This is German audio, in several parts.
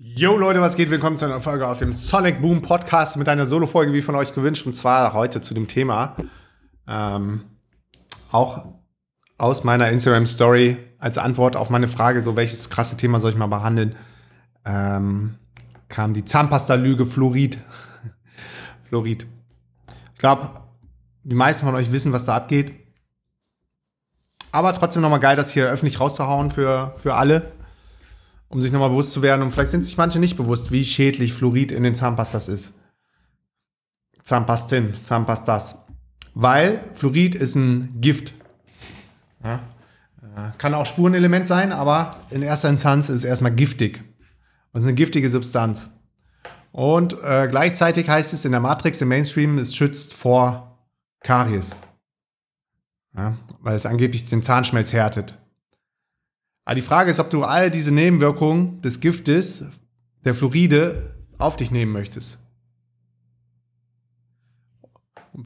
Yo Leute, was geht? Willkommen zu einer Folge auf dem Sonic Boom Podcast mit einer Solo-Folge, wie von euch gewünscht, und zwar heute zu dem Thema. Ähm, auch aus meiner Instagram-Story als Antwort auf meine Frage, so welches krasse Thema soll ich mal behandeln, ähm, kam die Zahnpasta-Lüge Fluorid. Fluorid. Ich glaube, die meisten von euch wissen, was da abgeht. Aber trotzdem nochmal geil, das hier öffentlich rauszuhauen für, für alle um sich nochmal bewusst zu werden. Und vielleicht sind sich manche nicht bewusst, wie schädlich Fluorid in den Zahnpastas ist. Zahnpastin, Zahnpastas. Weil Fluorid ist ein Gift. Ja? Äh, kann auch Spurenelement sein, aber in erster Instanz ist es erstmal giftig. Und es ist eine giftige Substanz. Und äh, gleichzeitig heißt es in der Matrix, im Mainstream, es schützt vor Karies. Ja? Weil es angeblich den Zahnschmelz härtet. Aber die Frage ist, ob du all diese Nebenwirkungen des Giftes, der Fluoride, auf dich nehmen möchtest.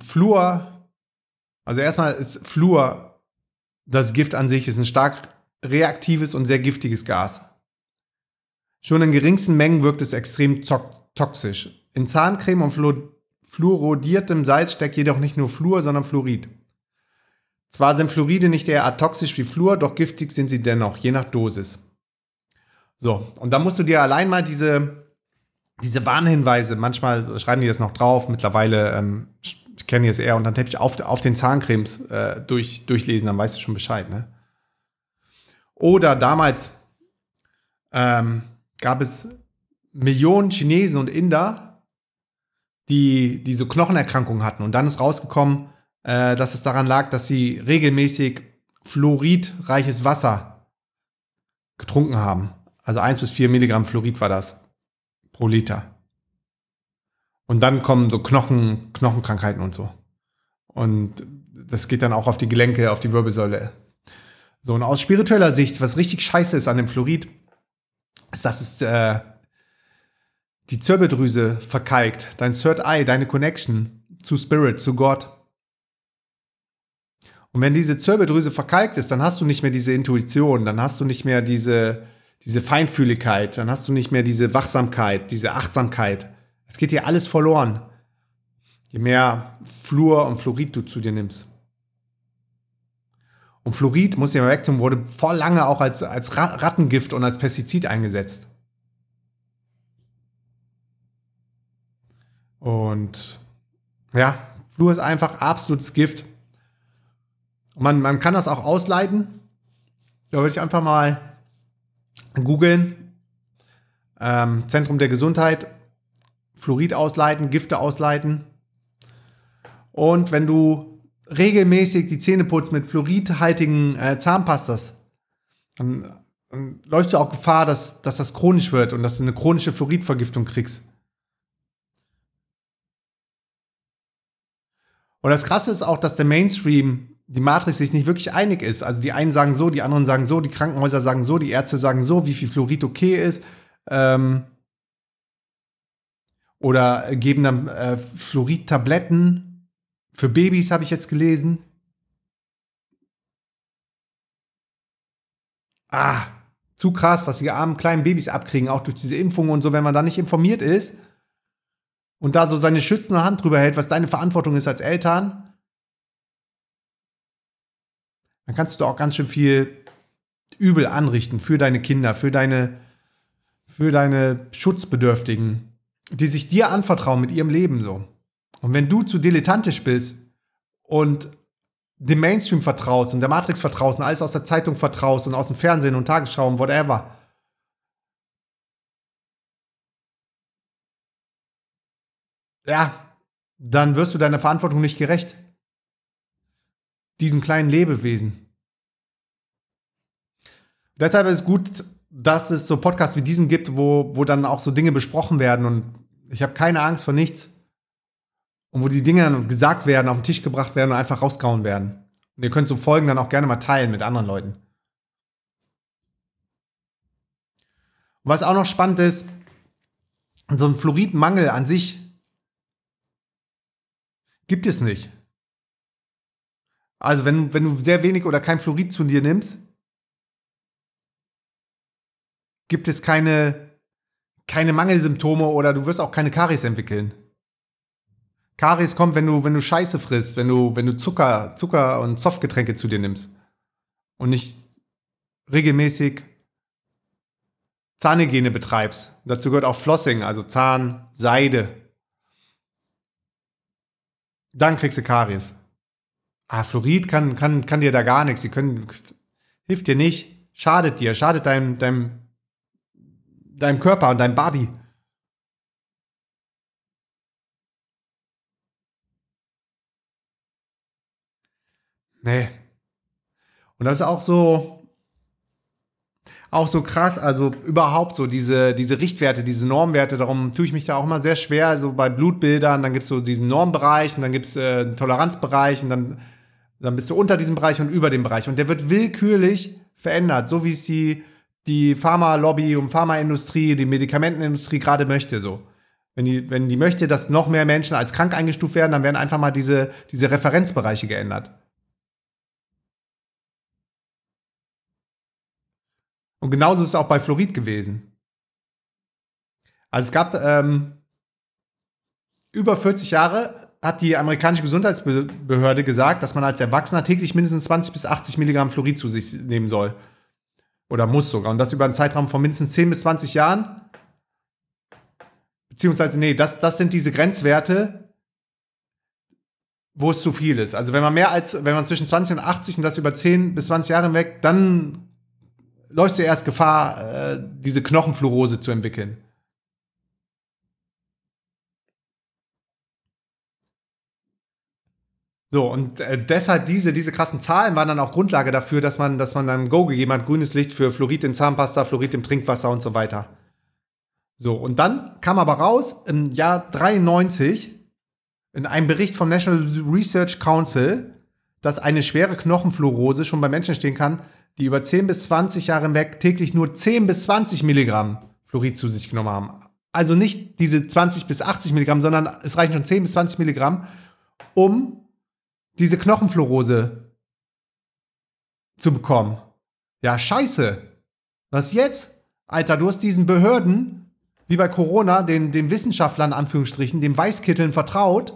Fluor, also erstmal ist Fluor, das Gift an sich, ist ein stark reaktives und sehr giftiges Gas. Schon in geringsten Mengen wirkt es extrem toxisch. In Zahncreme und fluorodiertem Salz steckt jedoch nicht nur Fluor, sondern Fluorid. Zwar sind Fluoride nicht derart toxisch wie Fluor, doch giftig sind sie dennoch, je nach Dosis. So, und da musst du dir allein mal diese, diese Warnhinweise, manchmal schreiben die das noch drauf, mittlerweile, ähm, ich kenne die es eher, und dann Teppich auf, auf den Zahncremes äh, durch, durchlesen, dann weißt du schon Bescheid, ne? Oder damals ähm, gab es Millionen Chinesen und Inder, die, die so Knochenerkrankungen hatten. Und dann ist rausgekommen, äh, dass es daran lag, dass sie regelmäßig fluoridreiches Wasser getrunken haben. Also 1 bis 4 Milligramm Fluorid war das pro Liter. Und dann kommen so Knochen, Knochenkrankheiten und so. Und das geht dann auch auf die Gelenke, auf die Wirbelsäule. So, und aus spiritueller Sicht, was richtig scheiße ist an dem Fluorid, ist, dass es äh, die Zirbeldrüse verkalkt, dein Third Eye, deine Connection zu Spirit, zu Gott. Und wenn diese Zirbeldrüse verkalkt ist, dann hast du nicht mehr diese Intuition, dann hast du nicht mehr diese, diese Feinfühligkeit, dann hast du nicht mehr diese Wachsamkeit, diese Achtsamkeit. Es geht dir alles verloren, je mehr Fluor und Fluorid du zu dir nimmst. Und Fluorid, muss ich mal wegtun, wurde vor lange auch als, als Rattengift und als Pestizid eingesetzt. Und ja, Fluor ist einfach absolutes Gift. Man, man kann das auch ausleiten. Da würde ich einfach mal googeln. Ähm, Zentrum der Gesundheit. Fluorid ausleiten, Gifte ausleiten. Und wenn du regelmäßig die Zähne putzt mit fluoridhaltigen äh, Zahnpastas, dann, dann läufst du auch Gefahr, dass, dass das chronisch wird und dass du eine chronische Fluoridvergiftung kriegst. Und das Krasse ist auch, dass der Mainstream die Matrix sich nicht wirklich einig ist. Also die einen sagen so, die anderen sagen so, die Krankenhäuser sagen so, die Ärzte sagen so, wie viel Fluorid okay ist. Ähm, oder geben dann äh, Fluorid-Tabletten für Babys, habe ich jetzt gelesen. Ah, zu krass, was die armen kleinen Babys abkriegen, auch durch diese Impfungen und so, wenn man da nicht informiert ist und da so seine schützende Hand drüber hält, was deine Verantwortung ist als Eltern dann kannst du auch ganz schön viel Übel anrichten für deine Kinder, für deine, für deine Schutzbedürftigen, die sich dir anvertrauen mit ihrem Leben so. Und wenn du zu dilettantisch bist und dem Mainstream vertraust und der Matrix vertraust und alles aus der Zeitung vertraust und aus dem Fernsehen und Tagesschau und whatever, ja, dann wirst du deiner Verantwortung nicht gerecht diesen kleinen Lebewesen. Deshalb ist es gut, dass es so Podcasts wie diesen gibt, wo, wo dann auch so Dinge besprochen werden und ich habe keine Angst vor nichts. Und wo die Dinge dann gesagt werden, auf den Tisch gebracht werden und einfach rausgehauen werden. Und ihr könnt so Folgen dann auch gerne mal teilen mit anderen Leuten. Und was auch noch spannend ist, so ein Fluoridmangel an sich gibt es nicht. Also wenn, wenn du sehr wenig oder kein Fluorid zu dir nimmst, gibt es keine, keine Mangelsymptome oder du wirst auch keine Karies entwickeln. Karies kommt, wenn du, wenn du Scheiße frisst, wenn du, wenn du Zucker, Zucker und Softgetränke zu dir nimmst. Und nicht regelmäßig Zahnhygiene betreibst. Dazu gehört auch Flossing, also Zahn, Seide. Dann kriegst du Karies. Ah, Fluorid kann, kann, kann dir da gar nichts. Die können, hilft dir nicht, schadet dir, schadet deinem, deinem, deinem Körper und deinem Body. Nee. Und das ist auch so, auch so krass, also überhaupt so diese, diese Richtwerte, diese Normwerte, darum tue ich mich da auch immer sehr schwer, so bei Blutbildern, dann gibt es so diesen Normbereich und dann gibt es äh, einen Toleranzbereich und dann, dann bist du unter diesem Bereich und über dem Bereich und der wird willkürlich verändert, so wie es die, die Pharma-Lobby und Pharmaindustrie, die Medikamentenindustrie gerade möchte, so. Wenn die, wenn die möchte, dass noch mehr Menschen als krank eingestuft werden, dann werden einfach mal diese, diese Referenzbereiche geändert. Und genauso ist es auch bei Fluorid gewesen. Also es gab ähm, über 40 Jahre hat die amerikanische Gesundheitsbehörde gesagt, dass man als Erwachsener täglich mindestens 20 bis 80 Milligramm Fluorid zu sich nehmen soll. Oder muss sogar. Und das über einen Zeitraum von mindestens 10 bis 20 Jahren. Beziehungsweise, nee, das, das sind diese Grenzwerte, wo es zu viel ist. Also wenn man mehr als, wenn man zwischen 20 und 80 und das über 10 bis 20 Jahre weg, dann läufst du erst Gefahr, äh, diese Knochenfluorose zu entwickeln. So, und äh, deshalb diese, diese krassen Zahlen waren dann auch Grundlage dafür, dass man, dass man dann Go gegeben hat, grünes Licht für Fluorid in Zahnpasta, Fluorid im Trinkwasser und so weiter. So, und dann kam aber raus, im Jahr 93, in einem Bericht vom National Research Council, dass eine schwere Knochenfluorose schon bei Menschen stehen kann, die über 10 bis 20 Jahre hinweg täglich nur 10 bis 20 Milligramm Fluorid zu sich genommen haben. Also nicht diese 20 bis 80 Milligramm, sondern es reichen schon 10 bis 20 Milligramm, um diese Knochenfluorose zu bekommen. Ja, scheiße. Was jetzt? Alter, du hast diesen Behörden, wie bei Corona, den, den Wissenschaftlern, Anführungsstrichen, den Weißkitteln vertraut,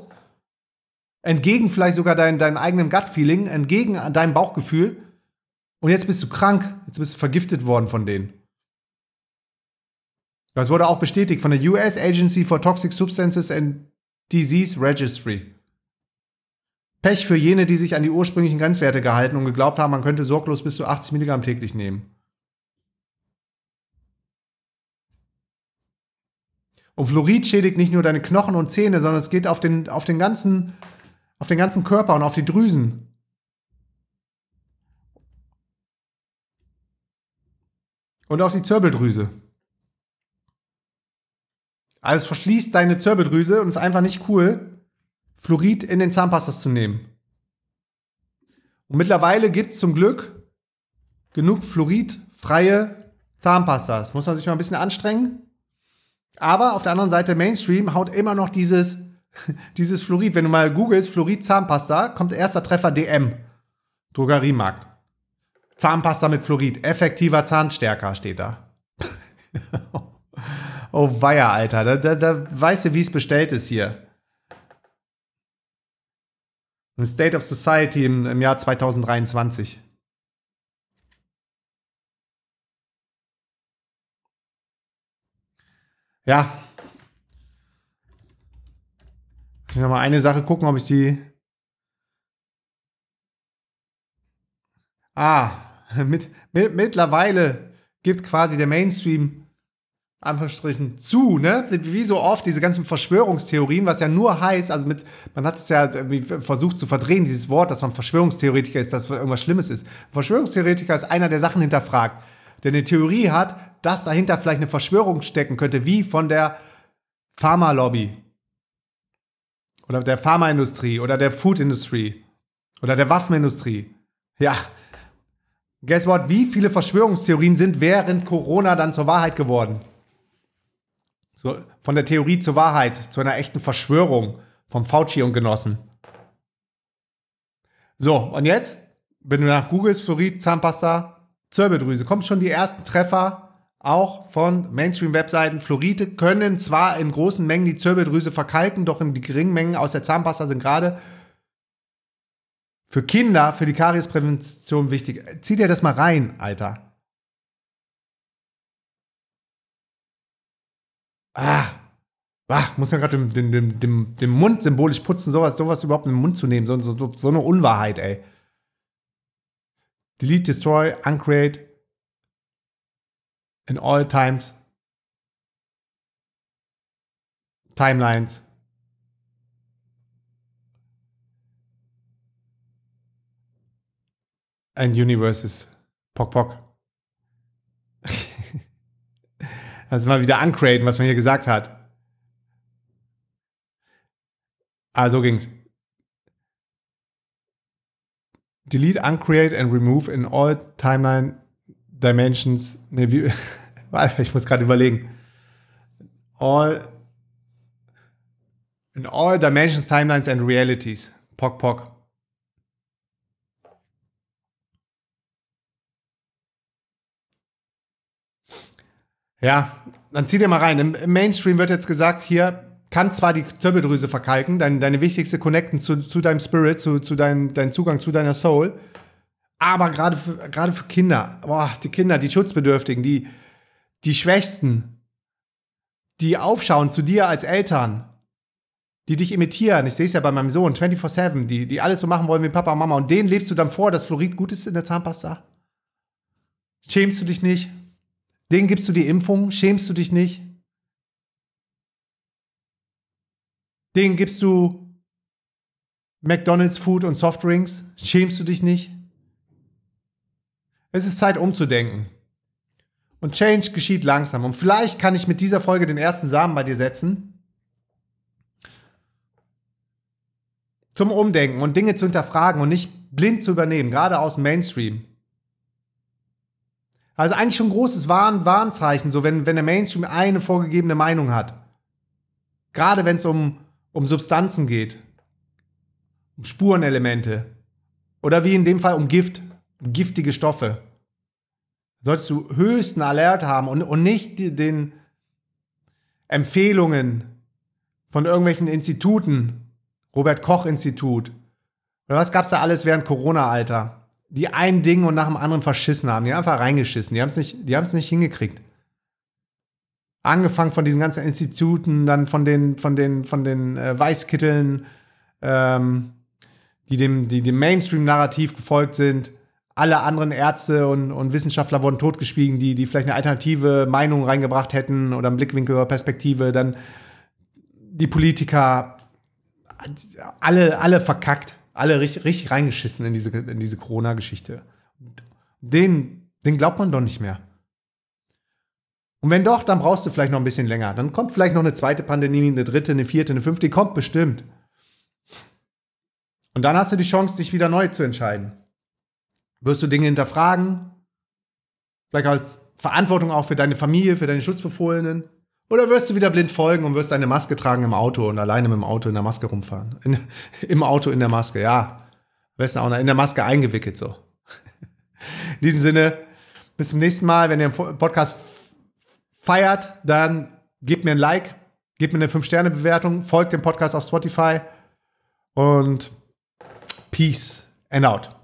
entgegen vielleicht sogar dein, deinem eigenen Gut-Feeling, entgegen deinem Bauchgefühl, und jetzt bist du krank. Jetzt bist du vergiftet worden von denen. Das wurde auch bestätigt von der US Agency for Toxic Substances and Disease Registry. Pech für jene, die sich an die ursprünglichen Grenzwerte gehalten und geglaubt haben, man könnte sorglos bis zu 80 Milligramm täglich nehmen. Und Fluorid schädigt nicht nur deine Knochen und Zähne, sondern es geht auf den, auf den, ganzen, auf den ganzen Körper und auf die Drüsen. Und auf die Zirbeldrüse. Also es verschließt deine Zirbeldrüse und ist einfach nicht cool, Fluorid in den Zahnpastas zu nehmen. Und mittlerweile gibt es zum Glück genug fluoridfreie Zahnpastas. Muss man sich mal ein bisschen anstrengen. Aber auf der anderen Seite, Mainstream haut immer noch dieses, dieses Fluorid. Wenn du mal googelst, Fluorid Zahnpasta, kommt erster Treffer DM. Drogeriemarkt. Zahnpasta mit Fluorid, effektiver Zahnstärker steht da. oh weia, Alter, da, da, da weißt du, wie es bestellt ist hier. Im State of Society im, im Jahr 2023. Ja. Lass mich noch mal eine Sache gucken, ob ich die. Ah, mit, mit, mittlerweile gibt quasi der Mainstream Anführungsstrichen zu, ne? Wie so oft diese ganzen Verschwörungstheorien, was ja nur heißt, also mit, man hat es ja versucht zu verdrehen, dieses Wort, dass man Verschwörungstheoretiker ist, dass irgendwas Schlimmes ist. Verschwörungstheoretiker ist einer, der Sachen hinterfragt, der eine Theorie hat, dass dahinter vielleicht eine Verschwörung stecken könnte, wie von der Pharmalobby oder der Pharmaindustrie oder der Foodindustrie oder der Waffenindustrie. Ja, Guess what? Wie viele Verschwörungstheorien sind während Corona dann zur Wahrheit geworden? So, von der Theorie zur Wahrheit, zu einer echten Verschwörung vom Fauci und Genossen. So, und jetzt, wenn du nach Googles Fluorid, Zahnpasta, Zirbeldrüse, kommen schon die ersten Treffer auch von Mainstream-Webseiten. Fluoride können zwar in großen Mengen die Zirbeldrüse verkalken, doch in die geringen Mengen aus der Zahnpasta sind gerade für Kinder, für die Kariesprävention wichtig. Zieh dir das mal rein, Alter. Ah, ah muss man gerade den, den, den, den, Mund symbolisch putzen, sowas, sowas überhaupt in den Mund zu nehmen. So, so, so eine Unwahrheit, ey. Delete, destroy, uncreate in all times. Timelines. And universes. Pock, pock. Also mal wieder uncraten, was man hier gesagt hat. Ah, so ging's. Delete, uncreate and remove in all timeline dimensions. Ne, wie, ich muss gerade überlegen. All in all dimensions, timelines and realities. Pock, pock. Ja, dann zieh dir mal rein. Im, Mainstream wird jetzt gesagt, hier kann zwar die Zirbeldrüse verkalken, dein, deine wichtigste Connecten zu, zu deinem Spirit, zu, zu deinem dein Zugang zu deiner Soul, aber gerade für, gerade für Kinder, boah, die Kinder, die Schutzbedürftigen, die, die Schwächsten, die aufschauen zu dir als Eltern, die dich imitieren. Ich sehe es ja bei meinem Sohn, 24-7, die, die alles so machen wollen wie Papa und Mama. Und denen lebst du dann vor, dass Fluorid gut ist in der Zahnpasta? Schämst du dich nicht? Den gibst du die Impfung, schämst du dich nicht? Den gibst du McDonald's Food und Softdrinks, schämst du dich nicht? Es ist Zeit umzudenken. Und Change geschieht langsam. Und vielleicht kann ich mit dieser Folge den ersten Samen bei dir setzen. Zum Umdenken und Dinge zu hinterfragen und nicht blind zu übernehmen, gerade aus dem Mainstream. Also eigentlich schon ein großes Warn Warnzeichen, so wenn, wenn der Mainstream eine vorgegebene Meinung hat. Gerade wenn es um, um Substanzen geht, um Spurenelemente oder wie in dem Fall um Gift, um giftige Stoffe. Solltest du höchsten Alert haben und, und nicht den Empfehlungen von irgendwelchen Instituten, Robert Koch Institut, oder was gab's da alles während Corona, Alter? Die ein Ding und nach dem anderen verschissen haben. Die haben einfach reingeschissen. Die haben es nicht, nicht hingekriegt. Angefangen von diesen ganzen Instituten, dann von den, von den, von den äh, Weißkitteln, ähm, die dem, die dem Mainstream-Narrativ gefolgt sind. Alle anderen Ärzte und, und Wissenschaftler wurden totgeschwiegen, die, die vielleicht eine alternative Meinung reingebracht hätten oder einen Blickwinkel oder Perspektive. Dann die Politiker, alle, alle verkackt alle richtig, richtig reingeschissen in diese, in diese Corona-Geschichte. Den, den glaubt man doch nicht mehr. Und wenn doch, dann brauchst du vielleicht noch ein bisschen länger. Dann kommt vielleicht noch eine zweite Pandemie, eine dritte, eine vierte, eine fünfte, die kommt bestimmt. Und dann hast du die Chance, dich wieder neu zu entscheiden. Wirst du Dinge hinterfragen? Vielleicht als Verantwortung auch für deine Familie, für deine Schutzbefohlenen? Oder wirst du wieder blind folgen und wirst deine Maske tragen im Auto und alleine mit dem Auto in der Maske rumfahren? In, Im Auto in der Maske, ja. Besten auch in der Maske eingewickelt so. In diesem Sinne, bis zum nächsten Mal. Wenn ihr den Podcast feiert, dann gebt mir ein Like, gebt mir eine 5-Sterne-Bewertung, folgt dem Podcast auf Spotify und Peace and out.